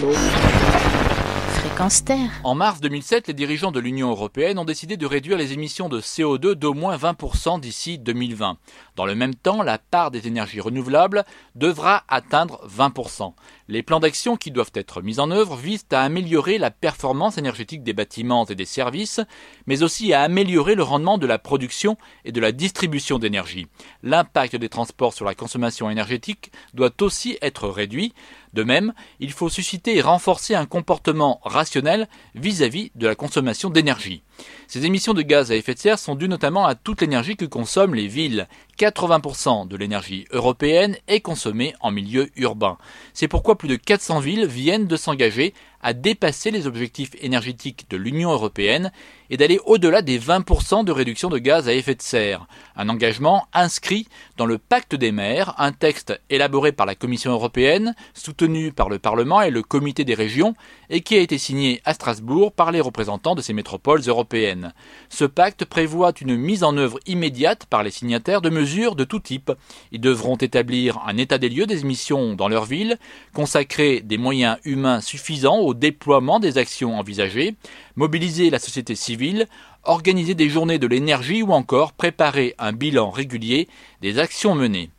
novo. En mars 2007, les dirigeants de l'Union européenne ont décidé de réduire les émissions de CO2 d'au moins 20% d'ici 2020. Dans le même temps, la part des énergies renouvelables devra atteindre 20%. Les plans d'action qui doivent être mis en œuvre visent à améliorer la performance énergétique des bâtiments et des services, mais aussi à améliorer le rendement de la production et de la distribution d'énergie. L'impact des transports sur la consommation énergétique doit aussi être réduit. De même, il faut susciter et renforcer un comportement rationnel vis-à-vis de la consommation d'énergie. Ces émissions de gaz à effet de serre sont dues notamment à toute l'énergie que consomment les villes. 80% de l'énergie européenne est consommée en milieu urbain. C'est pourquoi plus de 400 villes viennent de s'engager à dépasser les objectifs énergétiques de l'Union européenne et d'aller au-delà des 20% de réduction de gaz à effet de serre. Un engagement inscrit dans le pacte des maires, un texte élaboré par la Commission européenne, soutenu par le Parlement et le Comité des régions, et qui a été signé à Strasbourg par les représentants de ces métropoles européennes. Ce pacte prévoit une mise en œuvre immédiate par les signataires de mesures de tout type. Ils devront établir un état des lieux des émissions dans leur ville, consacrer des moyens humains suffisants au déploiement des actions envisagées, mobiliser la société civile, organiser des journées de l'énergie ou encore préparer un bilan régulier des actions menées.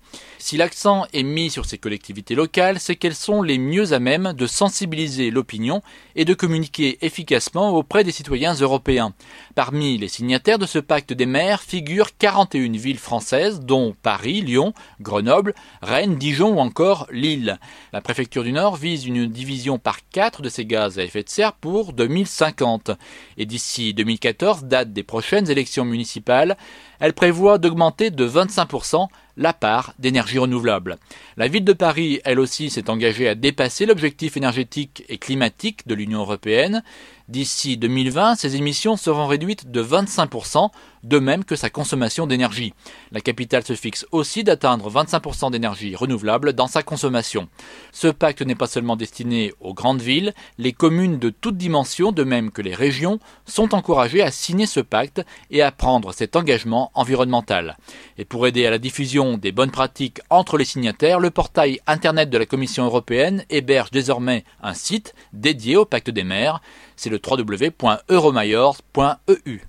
Si l'accent est mis sur ces collectivités locales, c'est qu'elles sont les mieux à même de sensibiliser l'opinion et de communiquer efficacement auprès des citoyens européens. Parmi les signataires de ce pacte des maires figurent 41 villes françaises, dont Paris, Lyon, Grenoble, Rennes, Dijon ou encore Lille. La préfecture du Nord vise une division par quatre de ces gaz à effet de serre pour 2050. Et d'ici 2014, date des prochaines élections municipales, elle prévoit d'augmenter de 25% la part d'énergie renouvelable. La ville de Paris, elle aussi, s'est engagée à dépasser l'objectif énergétique et climatique de l'Union européenne. D'ici 2020, ses émissions seront réduites de 25%, de même que sa consommation d'énergie. La capitale se fixe aussi d'atteindre 25% d'énergie renouvelable dans sa consommation. Ce pacte n'est pas seulement destiné aux grandes villes, les communes de toutes dimensions, de même que les régions, sont encouragées à signer ce pacte et à prendre cet engagement environnemental. Et pour aider à la diffusion des bonnes pratiques entre les signataires, le portail internet de la Commission européenne héberge désormais un site dédié au pacte des maires c'est le www.euromajors.eu.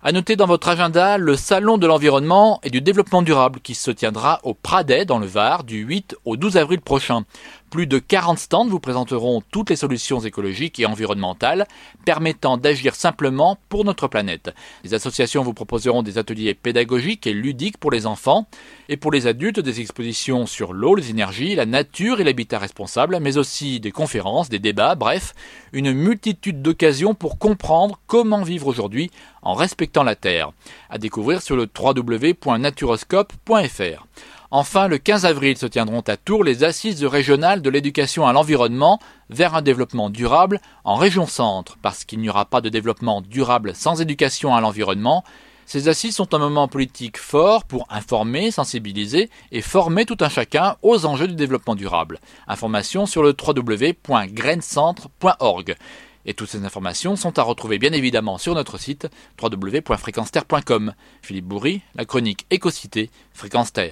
À noter dans votre agenda le Salon de l'environnement et du développement durable qui se tiendra au Pradet dans le Var du 8 au 12 avril prochain. Plus de 40 stands vous présenteront toutes les solutions écologiques et environnementales permettant d'agir simplement pour notre planète. Les associations vous proposeront des ateliers pédagogiques et ludiques pour les enfants et pour les adultes des expositions sur l'eau, les énergies, la nature et l'habitat responsable, mais aussi des conférences, des débats, bref, une multitude d'occasions pour comprendre comment vivre aujourd'hui en respectant la Terre. À découvrir sur le www.naturoscope.fr. Enfin, le 15 avril se tiendront à Tours les assises régionales de l'éducation à l'environnement vers un développement durable en région centre, parce qu'il n'y aura pas de développement durable sans éducation à l'environnement. Ces assises sont un moment politique fort pour informer, sensibiliser et former tout un chacun aux enjeux du développement durable. Information sur le www.graincentre.org. Et toutes ces informations sont à retrouver bien évidemment sur notre site www.fréquenceterre.com. Philippe Bourri, la chronique Écocité, Fréquence Terre.